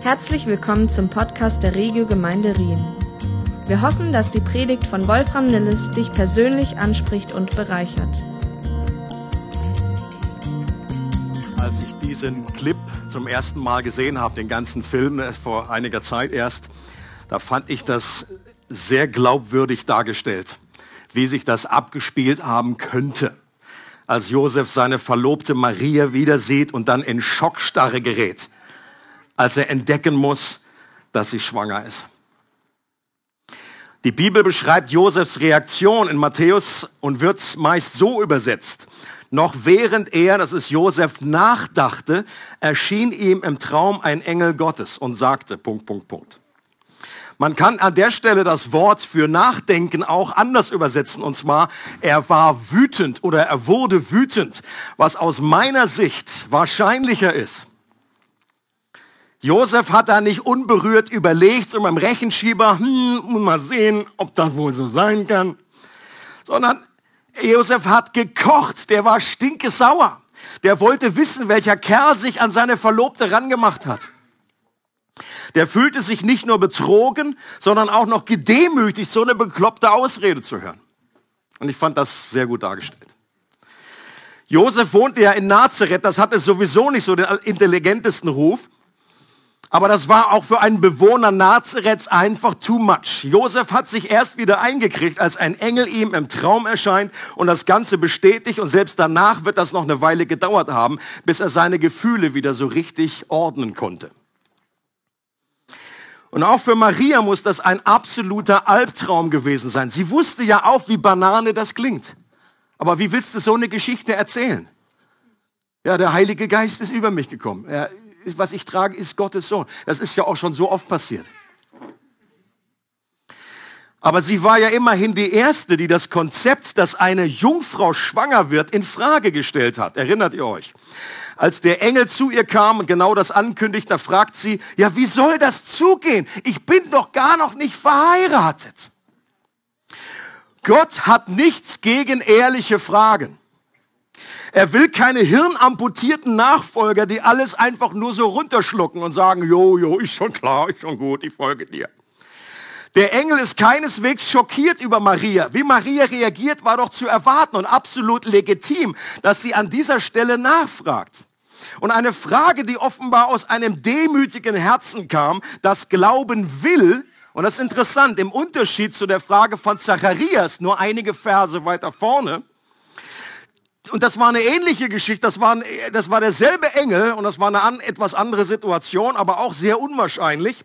Herzlich willkommen zum Podcast der Regio Gemeinde Rien. Wir hoffen, dass die Predigt von Wolfram Nilles dich persönlich anspricht und bereichert. Als ich diesen Clip zum ersten Mal gesehen habe, den ganzen Film äh, vor einiger Zeit erst, da fand ich das sehr glaubwürdig dargestellt, wie sich das abgespielt haben könnte als Josef seine Verlobte Maria wieder sieht und dann in Schockstarre gerät, als er entdecken muss, dass sie schwanger ist. Die Bibel beschreibt Josefs Reaktion in Matthäus und wird meist so übersetzt. Noch während er, das ist Josef, nachdachte, erschien ihm im Traum ein Engel Gottes und sagte, Punkt, Punkt, Punkt. Man kann an der Stelle das Wort für Nachdenken auch anders übersetzen. Und zwar, er war wütend oder er wurde wütend, was aus meiner Sicht wahrscheinlicher ist. Josef hat da nicht unberührt überlegt, so beim Rechenschieber, hm, mal sehen, ob das wohl so sein kann, sondern Josef hat gekocht, der war stinkesauer. Der wollte wissen, welcher Kerl sich an seine Verlobte rangemacht hat. Der fühlte sich nicht nur betrogen, sondern auch noch gedemütigt, so eine bekloppte Ausrede zu hören. Und ich fand das sehr gut dargestellt. Josef wohnte ja in Nazareth, das hatte sowieso nicht so den intelligentesten Ruf. Aber das war auch für einen Bewohner Nazareths einfach too much. Josef hat sich erst wieder eingekriegt, als ein Engel ihm im Traum erscheint und das Ganze bestätigt. Und selbst danach wird das noch eine Weile gedauert haben, bis er seine Gefühle wieder so richtig ordnen konnte. Und auch für Maria muss das ein absoluter Albtraum gewesen sein. Sie wusste ja auch, wie Banane das klingt. Aber wie willst du so eine Geschichte erzählen? Ja, der Heilige Geist ist über mich gekommen. Er, was ich trage, ist Gottes Sohn. Das ist ja auch schon so oft passiert. Aber sie war ja immerhin die erste, die das Konzept, dass eine Jungfrau schwanger wird, in Frage gestellt hat. Erinnert ihr euch? Als der Engel zu ihr kam und genau das ankündigt, da fragt sie, ja, wie soll das zugehen? Ich bin doch gar noch nicht verheiratet. Gott hat nichts gegen ehrliche Fragen. Er will keine hirnamputierten Nachfolger, die alles einfach nur so runterschlucken und sagen, jo, jo, ist schon klar, ist schon gut, ich folge dir. Der Engel ist keineswegs schockiert über Maria. Wie Maria reagiert, war doch zu erwarten und absolut legitim, dass sie an dieser Stelle nachfragt. Und eine Frage, die offenbar aus einem demütigen Herzen kam, das glauben will, und das ist interessant, im Unterschied zu der Frage von Zacharias, nur einige Verse weiter vorne, und das war eine ähnliche Geschichte, das war, ein, das war derselbe Engel und das war eine an, etwas andere Situation, aber auch sehr unwahrscheinlich.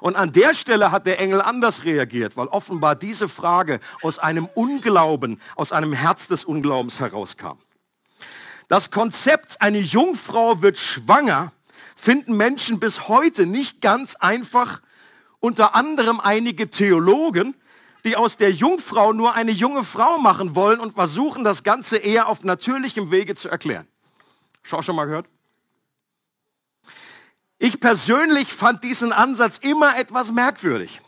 Und an der Stelle hat der Engel anders reagiert, weil offenbar diese Frage aus einem Unglauben, aus einem Herz des Unglaubens herauskam. Das Konzept, eine Jungfrau wird schwanger, finden Menschen bis heute nicht ganz einfach, unter anderem einige Theologen, die aus der Jungfrau nur eine junge Frau machen wollen und versuchen, das Ganze eher auf natürlichem Wege zu erklären. Schau schon mal gehört? Ich persönlich fand diesen Ansatz immer etwas merkwürdig.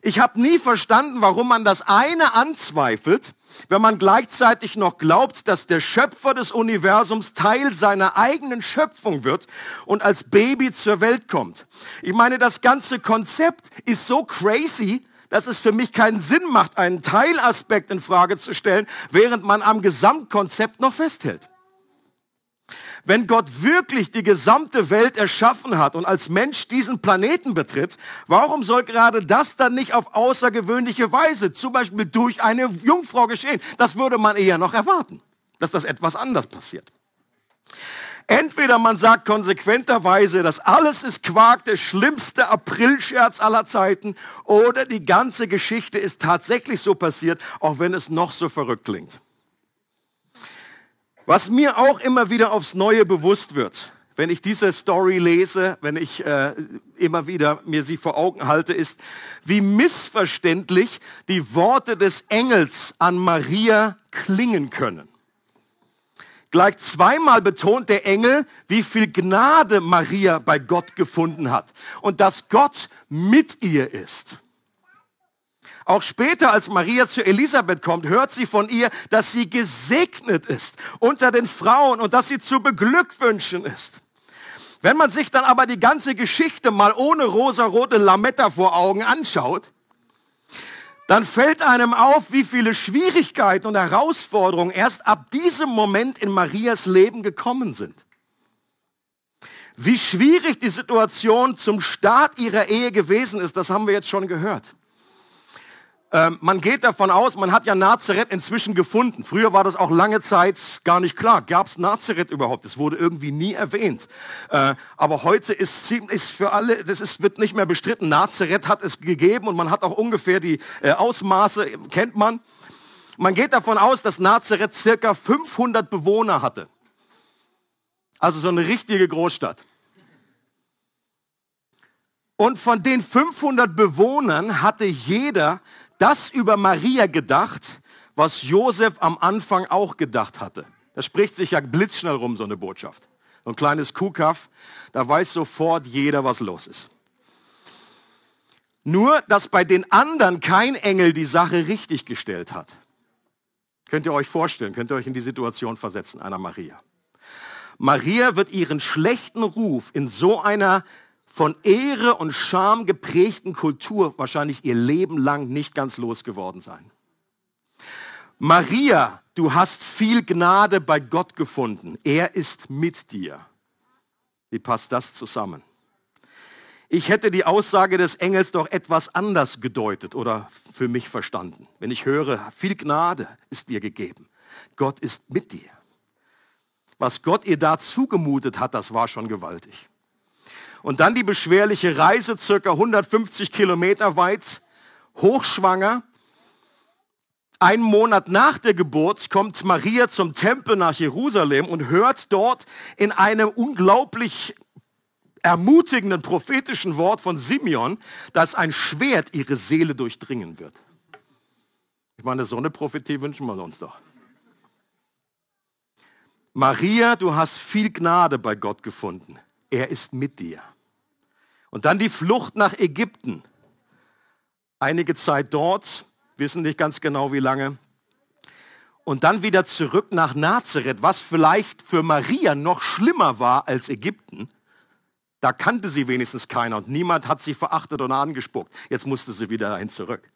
Ich habe nie verstanden, warum man das eine anzweifelt, wenn man gleichzeitig noch glaubt, dass der Schöpfer des Universums Teil seiner eigenen Schöpfung wird und als Baby zur Welt kommt. Ich meine, das ganze Konzept ist so crazy, dass es für mich keinen Sinn macht, einen Teilaspekt in Frage zu stellen, während man am Gesamtkonzept noch festhält. Wenn Gott wirklich die gesamte Welt erschaffen hat und als Mensch diesen Planeten betritt, warum soll gerade das dann nicht auf außergewöhnliche Weise, zum Beispiel durch eine Jungfrau geschehen? Das würde man eher noch erwarten, dass das etwas anders passiert. Entweder man sagt konsequenterweise, dass alles ist Quark, der schlimmste Aprilscherz aller Zeiten, oder die ganze Geschichte ist tatsächlich so passiert, auch wenn es noch so verrückt klingt. Was mir auch immer wieder aufs Neue bewusst wird, wenn ich diese Story lese, wenn ich äh, immer wieder mir sie vor Augen halte, ist, wie missverständlich die Worte des Engels an Maria klingen können. Gleich zweimal betont der Engel, wie viel Gnade Maria bei Gott gefunden hat und dass Gott mit ihr ist. Auch später, als Maria zu Elisabeth kommt, hört sie von ihr, dass sie gesegnet ist unter den Frauen und dass sie zu beglückwünschen ist. Wenn man sich dann aber die ganze Geschichte mal ohne rosarote Lametta vor Augen anschaut, dann fällt einem auf, wie viele Schwierigkeiten und Herausforderungen erst ab diesem Moment in Marias Leben gekommen sind. Wie schwierig die Situation zum Start ihrer Ehe gewesen ist, das haben wir jetzt schon gehört. Ähm, man geht davon aus, man hat ja Nazareth inzwischen gefunden. Früher war das auch lange Zeit gar nicht klar. Gab es Nazareth überhaupt? Das wurde irgendwie nie erwähnt. Äh, aber heute ist, ist für alle, das ist, wird nicht mehr bestritten. Nazareth hat es gegeben und man hat auch ungefähr die äh, Ausmaße, kennt man. Man geht davon aus, dass Nazareth circa 500 Bewohner hatte. Also so eine richtige Großstadt. Und von den 500 Bewohnern hatte jeder das über Maria gedacht, was Josef am Anfang auch gedacht hatte. Das spricht sich ja blitzschnell rum, so eine Botschaft. So ein kleines Kuhkaff, da weiß sofort jeder, was los ist. Nur, dass bei den anderen kein Engel die Sache richtig gestellt hat. Könnt ihr euch vorstellen, könnt ihr euch in die Situation versetzen, einer Maria. Maria wird ihren schlechten Ruf in so einer von Ehre und Scham geprägten Kultur wahrscheinlich ihr Leben lang nicht ganz losgeworden sein. Maria, du hast viel Gnade bei Gott gefunden. Er ist mit dir. Wie passt das zusammen? Ich hätte die Aussage des Engels doch etwas anders gedeutet oder für mich verstanden. Wenn ich höre, viel Gnade ist dir gegeben. Gott ist mit dir. Was Gott ihr da zugemutet hat, das war schon gewaltig. Und dann die beschwerliche Reise, circa 150 Kilometer weit, hochschwanger. Ein Monat nach der Geburt kommt Maria zum Tempel nach Jerusalem und hört dort in einem unglaublich ermutigenden prophetischen Wort von Simeon, dass ein Schwert ihre Seele durchdringen wird. Ich meine, so eine Prophetie wünschen wir uns doch. Maria, du hast viel Gnade bei Gott gefunden. Er ist mit dir. Und dann die Flucht nach Ägypten. Einige Zeit dort, wissen nicht ganz genau wie lange. Und dann wieder zurück nach Nazareth, was vielleicht für Maria noch schlimmer war als Ägypten. Da kannte sie wenigstens keiner und niemand hat sie verachtet oder angespuckt. Jetzt musste sie wieder dahin zurück.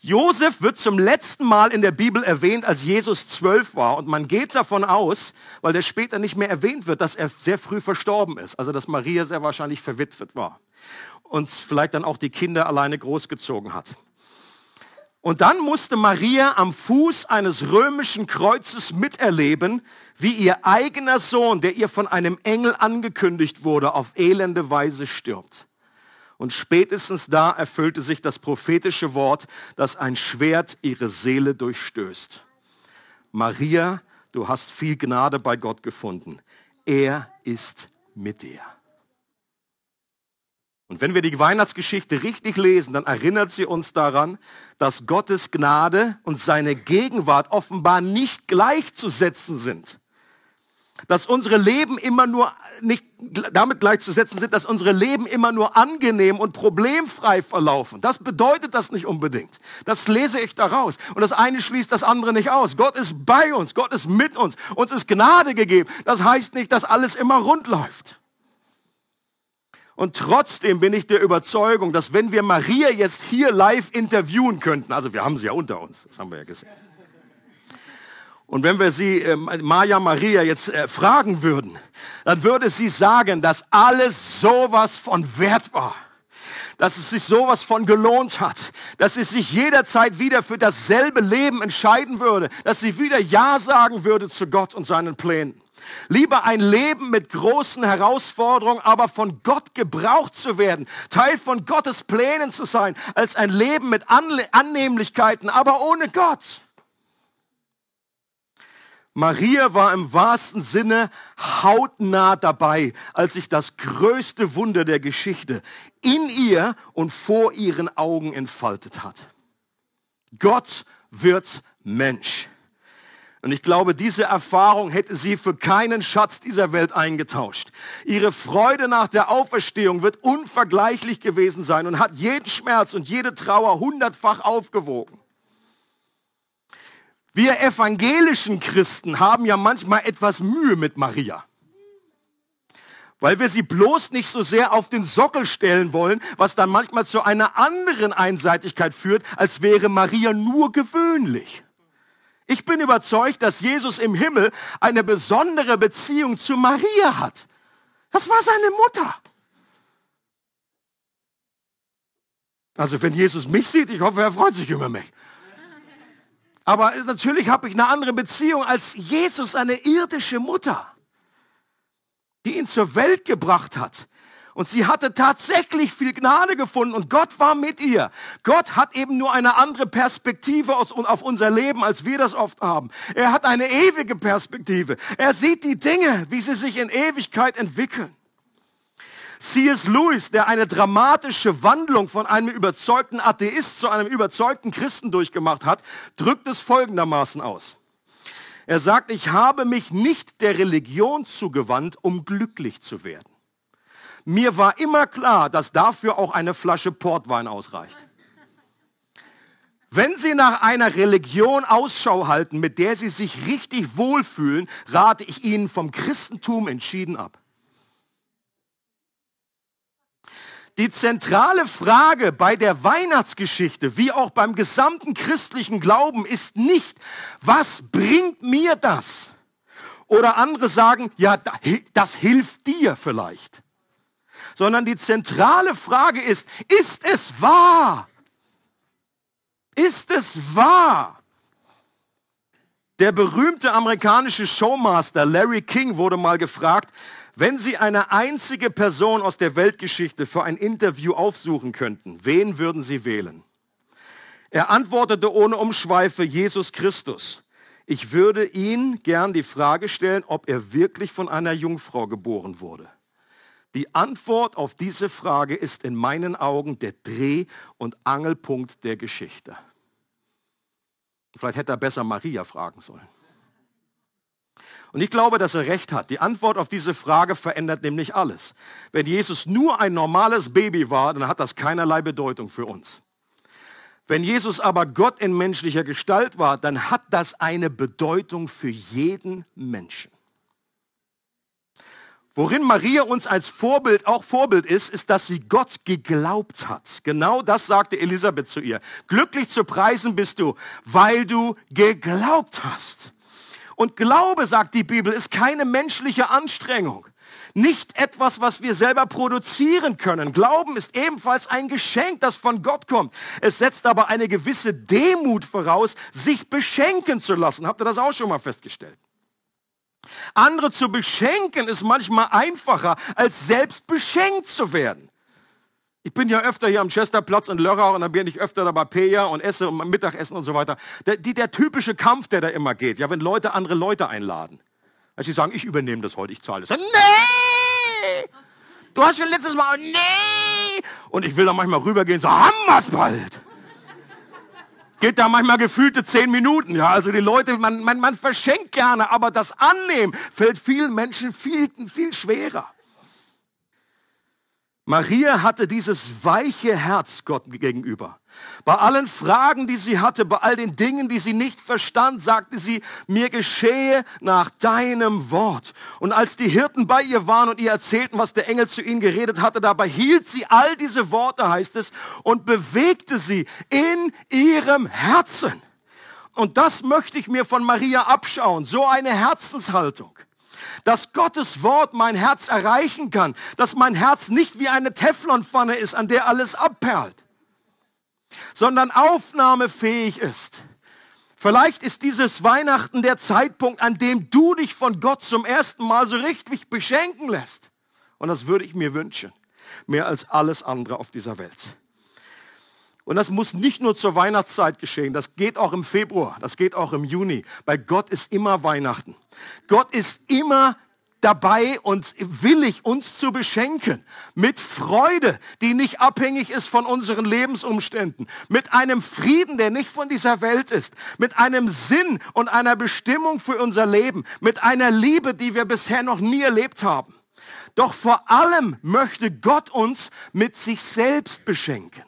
Josef wird zum letzten Mal in der Bibel erwähnt, als Jesus zwölf war. Und man geht davon aus, weil der später nicht mehr erwähnt wird, dass er sehr früh verstorben ist. Also dass Maria sehr wahrscheinlich verwitwet war. Und vielleicht dann auch die Kinder alleine großgezogen hat. Und dann musste Maria am Fuß eines römischen Kreuzes miterleben, wie ihr eigener Sohn, der ihr von einem Engel angekündigt wurde, auf elende Weise stirbt. Und spätestens da erfüllte sich das prophetische Wort, dass ein Schwert ihre Seele durchstößt. Maria, du hast viel Gnade bei Gott gefunden. Er ist mit dir. Und wenn wir die Weihnachtsgeschichte richtig lesen, dann erinnert sie uns daran, dass Gottes Gnade und seine Gegenwart offenbar nicht gleichzusetzen sind dass unsere Leben immer nur nicht damit gleichzusetzen sind, dass unsere Leben immer nur angenehm und problemfrei verlaufen. Das bedeutet das nicht unbedingt. Das lese ich daraus. Und das eine schließt das andere nicht aus. Gott ist bei uns, Gott ist mit uns, uns ist Gnade gegeben. Das heißt nicht, dass alles immer rund läuft. Und trotzdem bin ich der Überzeugung, dass wenn wir Maria jetzt hier live interviewen könnten, also wir haben sie ja unter uns, das haben wir ja gesehen und wenn wir sie, äh, Maja Maria, jetzt äh, fragen würden, dann würde sie sagen, dass alles sowas von wert war. Dass es sich sowas von gelohnt hat. Dass sie sich jederzeit wieder für dasselbe Leben entscheiden würde. Dass sie wieder Ja sagen würde zu Gott und seinen Plänen. Lieber ein Leben mit großen Herausforderungen, aber von Gott gebraucht zu werden, Teil von Gottes Plänen zu sein, als ein Leben mit Annehmlichkeiten, aber ohne Gott. Maria war im wahrsten Sinne hautnah dabei, als sich das größte Wunder der Geschichte in ihr und vor ihren Augen entfaltet hat. Gott wird Mensch. Und ich glaube, diese Erfahrung hätte sie für keinen Schatz dieser Welt eingetauscht. Ihre Freude nach der Auferstehung wird unvergleichlich gewesen sein und hat jeden Schmerz und jede Trauer hundertfach aufgewogen. Wir evangelischen Christen haben ja manchmal etwas Mühe mit Maria. weil wir sie bloß nicht so sehr auf den Sockel stellen wollen, was dann manchmal zu einer anderen Einseitigkeit führt, als wäre Maria nur gewöhnlich. Ich bin überzeugt, dass Jesus im Himmel eine besondere Beziehung zu Maria hat. Das war seine Mutter. Also wenn Jesus mich sieht, ich hoffe, er freut sich über mich. Aber natürlich habe ich eine andere Beziehung als Jesus, eine irdische Mutter die ihn zur Welt gebracht hat. Und sie hatte tatsächlich viel Gnade gefunden und Gott war mit ihr. Gott hat eben nur eine andere Perspektive auf unser Leben, als wir das oft haben. Er hat eine ewige Perspektive. Er sieht die Dinge, wie sie sich in Ewigkeit entwickeln. C.S. Lewis, der eine dramatische Wandlung von einem überzeugten Atheist zu einem überzeugten Christen durchgemacht hat, drückt es folgendermaßen aus. Er sagt, ich habe mich nicht der Religion zugewandt, um glücklich zu werden. Mir war immer klar, dass dafür auch eine Flasche Portwein ausreicht. Wenn Sie nach einer Religion Ausschau halten, mit der Sie sich richtig wohlfühlen, rate ich Ihnen vom Christentum entschieden ab. Die zentrale Frage bei der Weihnachtsgeschichte, wie auch beim gesamten christlichen Glauben, ist nicht, was bringt mir das? Oder andere sagen, ja, das hilft dir vielleicht. Sondern die zentrale Frage ist, ist es wahr? Ist es wahr? Der berühmte amerikanische Showmaster Larry King wurde mal gefragt, wenn Sie eine einzige Person aus der Weltgeschichte für ein Interview aufsuchen könnten, wen würden Sie wählen? Er antwortete ohne Umschweife Jesus Christus. Ich würde ihn gern die Frage stellen, ob er wirklich von einer Jungfrau geboren wurde. Die Antwort auf diese Frage ist in meinen Augen der Dreh- und Angelpunkt der Geschichte. Vielleicht hätte er besser Maria fragen sollen. Und ich glaube, dass er recht hat. Die Antwort auf diese Frage verändert nämlich alles. Wenn Jesus nur ein normales Baby war, dann hat das keinerlei Bedeutung für uns. Wenn Jesus aber Gott in menschlicher Gestalt war, dann hat das eine Bedeutung für jeden Menschen. Worin Maria uns als Vorbild auch Vorbild ist, ist, dass sie Gott geglaubt hat. Genau das sagte Elisabeth zu ihr. Glücklich zu preisen bist du, weil du geglaubt hast. Und Glaube, sagt die Bibel, ist keine menschliche Anstrengung. Nicht etwas, was wir selber produzieren können. Glauben ist ebenfalls ein Geschenk, das von Gott kommt. Es setzt aber eine gewisse Demut voraus, sich beschenken zu lassen. Habt ihr das auch schon mal festgestellt? Andere zu beschenken ist manchmal einfacher, als selbst beschenkt zu werden. Ich bin ja öfter hier am Chesterplatz in Lörrach und dann bin ich öfter da bei Peja und esse und Mittagessen und so weiter. Der, die, der typische Kampf, der da immer geht, ja, wenn Leute andere Leute einladen. Also sie sagen, ich übernehme das heute, ich zahle das. Nee! Du hast schon letztes Mal, nee! Und ich will da manchmal rübergehen, so haben wir's bald. Geht da manchmal gefühlte zehn Minuten, ja. Also die Leute, man, man, man verschenkt gerne, aber das Annehmen fällt vielen Menschen viel, viel schwerer. Maria hatte dieses weiche Herz Gott gegenüber. Bei allen Fragen, die sie hatte, bei all den Dingen, die sie nicht verstand, sagte sie, mir geschehe nach deinem Wort. Und als die Hirten bei ihr waren und ihr erzählten, was der Engel zu ihnen geredet hatte, dabei hielt sie all diese Worte, heißt es, und bewegte sie in ihrem Herzen. Und das möchte ich mir von Maria abschauen, so eine Herzenshaltung dass Gottes Wort mein Herz erreichen kann, dass mein Herz nicht wie eine Teflonpfanne ist, an der alles abperlt, sondern aufnahmefähig ist. Vielleicht ist dieses Weihnachten der Zeitpunkt, an dem du dich von Gott zum ersten Mal so richtig beschenken lässt. Und das würde ich mir wünschen, mehr als alles andere auf dieser Welt. Und das muss nicht nur zur Weihnachtszeit geschehen, das geht auch im Februar, das geht auch im Juni. Bei Gott ist immer Weihnachten. Gott ist immer dabei und willig, uns zu beschenken. Mit Freude, die nicht abhängig ist von unseren Lebensumständen. Mit einem Frieden, der nicht von dieser Welt ist. Mit einem Sinn und einer Bestimmung für unser Leben. Mit einer Liebe, die wir bisher noch nie erlebt haben. Doch vor allem möchte Gott uns mit sich selbst beschenken.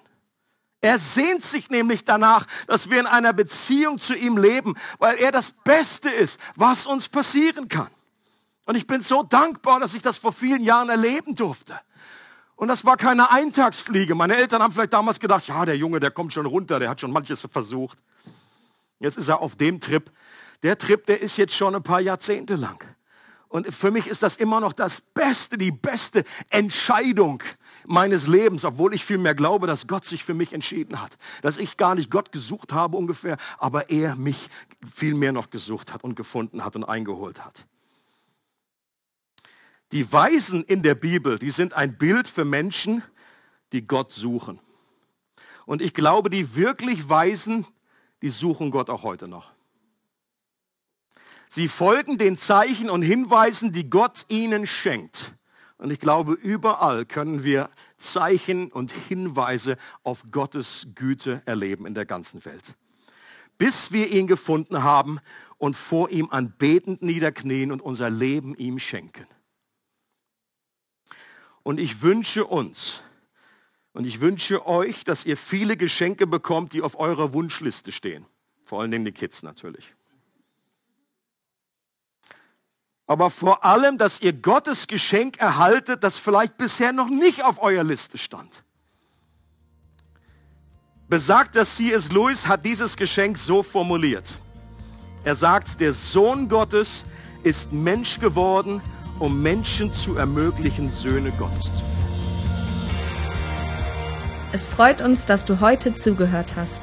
Er sehnt sich nämlich danach, dass wir in einer Beziehung zu ihm leben, weil er das Beste ist, was uns passieren kann. Und ich bin so dankbar, dass ich das vor vielen Jahren erleben durfte. Und das war keine Eintagsfliege. Meine Eltern haben vielleicht damals gedacht, ja, der Junge, der kommt schon runter, der hat schon manches versucht. Jetzt ist er auf dem Trip. Der Trip, der ist jetzt schon ein paar Jahrzehnte lang. Und für mich ist das immer noch das Beste, die beste Entscheidung meines Lebens, obwohl ich vielmehr glaube, dass Gott sich für mich entschieden hat. Dass ich gar nicht Gott gesucht habe ungefähr, aber er mich vielmehr noch gesucht hat und gefunden hat und eingeholt hat. Die Weisen in der Bibel, die sind ein Bild für Menschen, die Gott suchen. Und ich glaube, die wirklich Weisen, die suchen Gott auch heute noch. Sie folgen den Zeichen und Hinweisen, die Gott ihnen schenkt. Und ich glaube, überall können wir Zeichen und Hinweise auf Gottes Güte erleben in der ganzen Welt. Bis wir ihn gefunden haben und vor ihm anbetend niederknien und unser Leben ihm schenken. Und ich wünsche uns und ich wünsche euch, dass ihr viele Geschenke bekommt, die auf eurer Wunschliste stehen. Vor allen Dingen die Kids natürlich. Aber vor allem, dass ihr Gottes Geschenk erhaltet, das vielleicht bisher noch nicht auf eurer Liste stand. Besagter C.S. Lewis hat dieses Geschenk so formuliert. Er sagt, der Sohn Gottes ist Mensch geworden um Menschen zu ermöglichen, Söhne Gottes zu werden. Es freut uns, dass du heute zugehört hast.